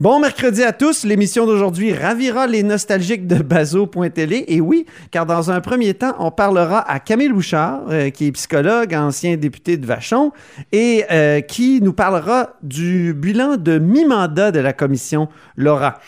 Bon mercredi à tous. L'émission d'aujourd'hui ravira les nostalgiques de Bazo.télé. Et oui, car dans un premier temps, on parlera à Camille Bouchard, euh, qui est psychologue, ancien député de Vachon, et euh, qui nous parlera du bilan de mi-mandat de la commission Laura.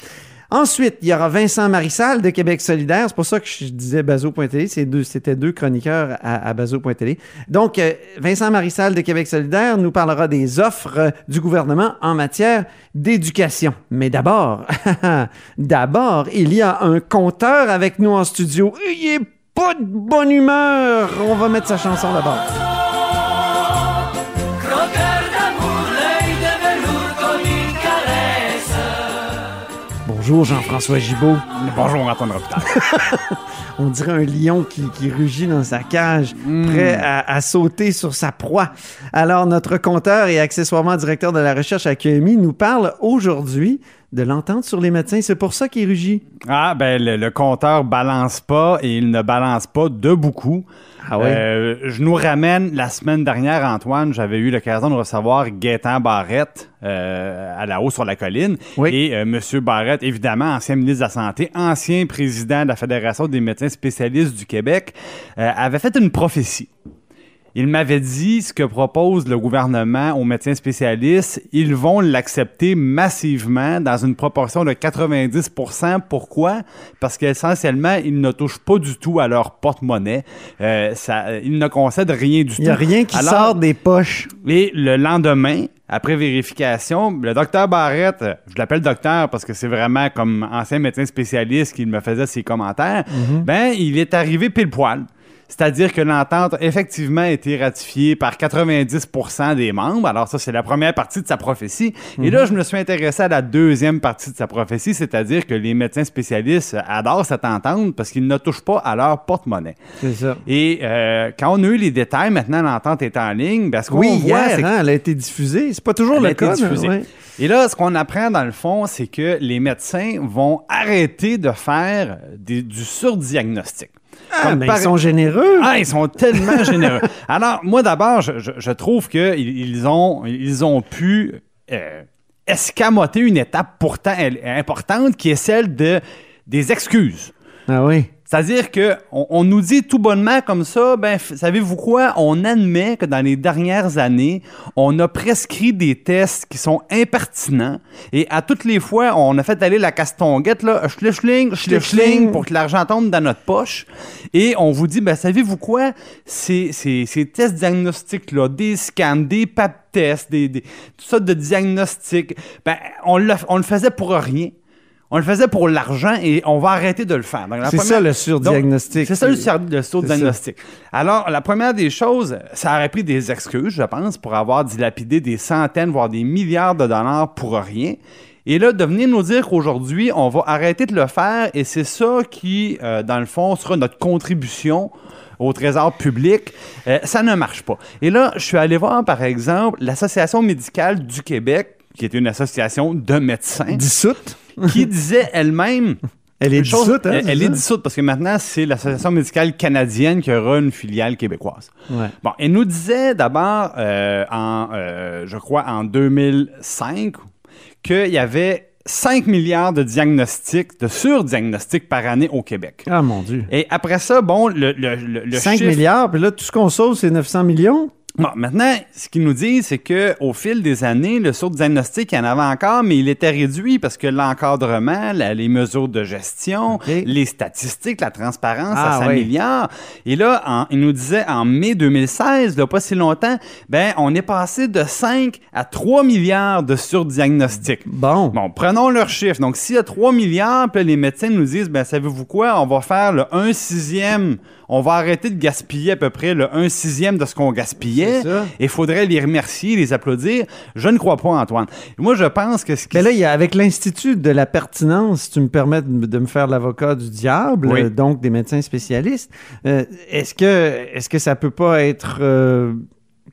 Ensuite, il y aura Vincent Marissal de Québec solidaire. C'est pour ça que je disais Bazo.tv. C'était deux, chroniqueurs à, à Bazo.tv. Donc, euh, Vincent Marissal de Québec solidaire nous parlera des offres du gouvernement en matière d'éducation. Mais d'abord, d'abord, il y a un compteur avec nous en studio. Il est pas de bonne humeur. On va mettre sa chanson d'abord. Bonjour Jean-François Gibault. Bonjour Antoine Robitaille. On dirait un lion qui, rugit dans sa cage, prêt à, sauter sur sa proie. Alors, notre compteur et accessoirement directeur de la recherche à QMI nous parle aujourd'hui de l'entente sur les médecins. C'est pour ça qu'il rugit. Ah, ben le, le compteur balance pas et il ne balance pas de beaucoup. Ah ouais? Euh, je nous ramène la semaine dernière, Antoine, j'avais eu l'occasion de recevoir Gaétan Barrette euh, à la haut sur la colline. Oui. Et euh, M. Barrette, évidemment, ancien ministre de la Santé, ancien président de la Fédération des médecins spécialistes du Québec, euh, avait fait une prophétie. Il m'avait dit ce que propose le gouvernement aux médecins spécialistes, ils vont l'accepter massivement dans une proportion de 90% Pourquoi? Parce qu'essentiellement, ils ne touchent pas du tout à leur porte-monnaie. Euh, ça, ils ne concèdent rien du tout. Il n'y a rien qui Alors- sort des poches. et le lendemain, après vérification, le docteur Barrette, je l'appelle docteur parce que c'est vraiment comme ancien médecin spécialiste qu'il me faisait ses commentaires, ben il est arrivé pile poil. C'est-à-dire que l'entente a effectivement été ratifiée par 90% des membres. Alors ça, c'est la première partie de sa prophétie. Et là, je me suis intéressé à la deuxième partie de sa prophétie, c'est-à-dire que les médecins spécialistes adorent cette entente parce qu'ils ne touchent pas à leur porte-monnaie. C'est ça. Et euh, quand on a eu les détails, maintenant l'entente est en ligne, ben, ce qu'on Oui, voit, hier, hein, elle a été diffusée. C'est pas toujours Elle le a été cas. diffusée. ouais. Et là, ce qu'on apprend dans le fond, c'est que les médecins vont arrêter de faire des- du surdiagnostic. Ah, Comme par- ils sont généreux. Ah, ils sont tellement généreux. Alors, moi, d'abord, je, je- je trouve qu'ils ils ont, ils ont pu euh, escamoter une étape pourtant importante qui est celle de, des excuses. Ah oui. C'est-à-dire que on, on nous dit tout bonnement comme ça, ben savez-vous quoi? On admet que dans les dernières années, on a prescrit des tests qui sont impertinents et à toutes les fois, on a fait aller la castonguette là, schlichling, schlichling pour que l'argent tombe dans notre poche et on vous dit ben savez-vous quoi? Ces, ces, ces tests diagnostiques là, des scans, des pap tests, des, des tout ça de diagnostics, ben on le, on le faisait pour rien. On le faisait pour l'argent et on va arrêter de le faire. C'est ça le surdiagnostic. C'est ça le, sur- le surdiagnostic. Alors, la première des choses, ça aurait pris des excuses, je pense, pour avoir dilapidé des centaines, voire des milliards de dollars pour rien. Et là, de venir nous dire qu'aujourd'hui, on va arrêter de le faire et c'est ça qui, euh, dans le fond, sera notre contribution au trésor public, euh, ça ne marche pas. Et là, je suis allé voir, par exemple, l'Association médicale du Québec, qui est une association de médecins, Dissoute. Qui disait elle-même Elle est chose- dissoute, hein, elle, est dissoute parce que maintenant, c'est l'Association médicale canadienne qui aura une filiale québécoise. Ouais. Bon, elle nous disait d'abord, euh, en, euh, je crois, en 2005, qu'il y avait 5 milliards de diagnostics, de surdiagnostics par année au Québec. Ah, mon Dieu. Et après ça, bon, le, le, le, le 5 chiffre- milliards, puis là, tout ce qu'on sauve, c'est 900 millions? Bon, maintenant, ce qu'ils nous disent, c'est que au fil des années, le surdiagnostic, il y en avait encore, mais il était réduit parce que l'encadrement, la- les mesures de gestion, les statistiques, la transparence, Ah, ça oui. s'améliore. Et là, en- il nous disait en mai 2016, là, pas si longtemps, ben, on est passé de 5 à 3 milliards de surdiagnostics. Bon. Bon, prenons leurs chiffres. Donc, s'il y a 3 milliards, puis les médecins nous disent, ben, savez-vous quoi, on va faire le 1 sixième, on va arrêter de gaspiller à peu près le 1 sixième de ce qu'on gaspillait. Et il faudrait les remercier, les applaudir. Je ne crois pas, Antoine. Moi, je pense que ce qui... Mais là, il y a, avec l'Institut de la pertinence, si tu me permets de, de me faire l'avocat du diable, Oui. euh, donc des médecins spécialistes, euh, est-ce que, est-ce que ça peut pas être, euh,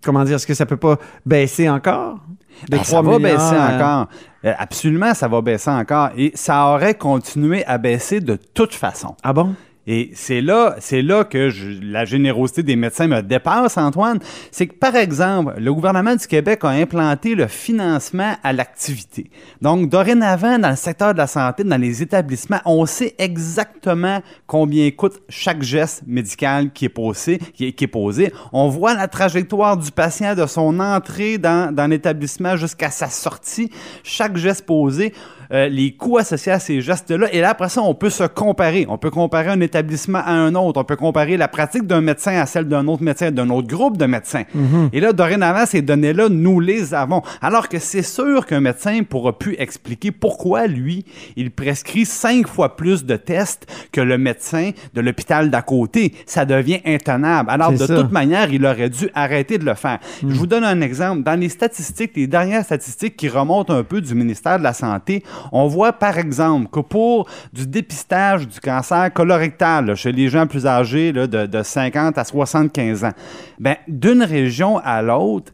comment dire, est-ce que ça peut pas baisser encore? De Ben, ça 3 va baisser encore. Absolument, ça va baisser encore. Et ça aurait continué à baisser de toute façon. Ah bon? Et c'est là, c'est là que la générosité des médecins me dépasse, Antoine. C'est que, par exemple, le gouvernement du Québec a implanté le financement à l'activité. Donc, dorénavant, dans le secteur de la santé, dans les établissements, on sait exactement combien coûte chaque geste médical qui est posé. On voit la trajectoire du patient de son entrée dans l'établissement jusqu'à sa sortie. Chaque geste posé. Euh, les coûts associés à ces gestes-là. Et là, après ça, on peut se comparer. On peut comparer un établissement à un autre. On peut comparer la pratique d'un médecin à celle d'un autre médecin, d'un autre groupe de médecins. Mhm. Et là, dorénavant, ces données-là, nous les avons. Alors que c'est sûr qu'un médecin pourra plus expliquer pourquoi, lui, il prescrit cinq fois plus de tests que le médecin de l'hôpital d'à côté. Ça devient intenable. Alors, de toute manière, il aurait dû arrêter de le faire. Mhm. Je vous donne un exemple. Dans les statistiques, les dernières statistiques qui remontent un peu du ministère de la Santé, on voit par exemple que pour du dépistage du cancer colorectal chez les gens plus âgés de, 50 à 75 ans, ben, d'une région à l'autre,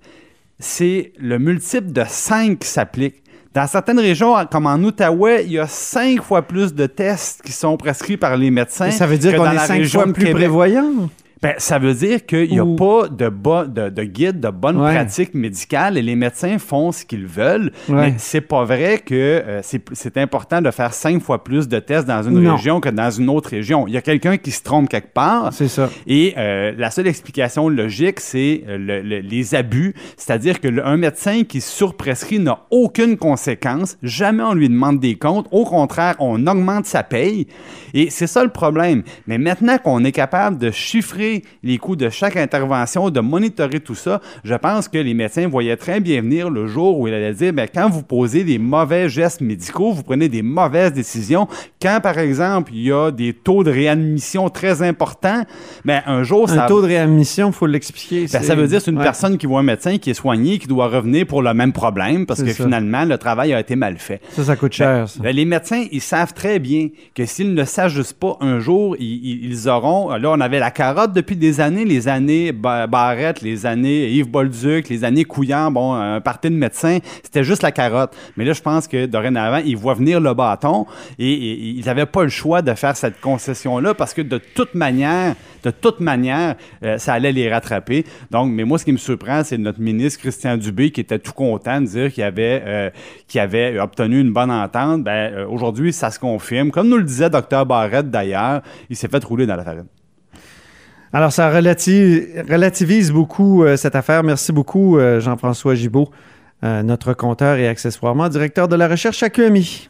c'est le multiple de 5 qui s'applique. Dans certaines régions, comme en Outaouais, il y a cinq fois plus de tests qui sont prescrits par les médecins. ça veut dire qu'on est cinq fois plus prévoyant? Ben, ça veut dire qu'il n'y a pas de, de, de, guide, de bonne pratique médicale et les médecins font ce qu'ils veulent. Mais c'est pas vrai que euh, c'est important de faire cinq fois plus de tests dans une région que dans une autre région. Il y a quelqu'un qui se trompe quelque part. C'est ça. Et euh, la seule explication logique, c'est euh, les abus. C'est-à-dire qu'un médecin qui surprescrit n'a aucune conséquence. Jamais on lui demande des comptes. Au contraire, on augmente sa paye. Et c'est ça le problème. Mais maintenant qu'on est capable de chiffrer les coûts de chaque intervention, de monitorer tout ça, je pense que les médecins voyaient très bien venir le jour où il allait dire, bien, quand vous posez des mauvais gestes médicaux, vous prenez des mauvaises décisions. Quand, par exemple, il y a des taux de réadmission très importants, bien, un jour, ça... Un taux de réadmission, il faut l'expliquer. Ben, ça veut dire c'est une personne qui voit un médecin qui est soigné, qui doit revenir pour le même problème parce que finalement, le travail a été mal fait. Ça, ça coûte cher. Ben, les médecins, ils savent très bien que s'ils ne s'ajustent pas un jour, ils, ils auront... Là, on avait la carotte depuis des années, les années Barrette, les années Yves Bolduc, les années Couillard, bon, un parti de médecins, c'était juste la carotte. Mais là, je pense que dorénavant, ils voient venir le bâton et, ils n'avaient pas le choix de faire cette concession-là parce que de toute manière, de toute manière, euh, ça allait les rattraper. Donc, mais moi, ce qui me surprend, c'est notre ministre Christian Dubé qui était tout content de dire qu'il avait, euh, avait obtenu une bonne entente. Ben, euh, aujourd'hui, ça se confirme. Comme nous le disait Dr Barrette d'ailleurs, il s'est fait rouler dans la farine. Alors, ça relativise beaucoup euh, cette affaire. Merci beaucoup, euh, Jean-François Gibault, euh, notre compteur et accessoirement directeur de la recherche à.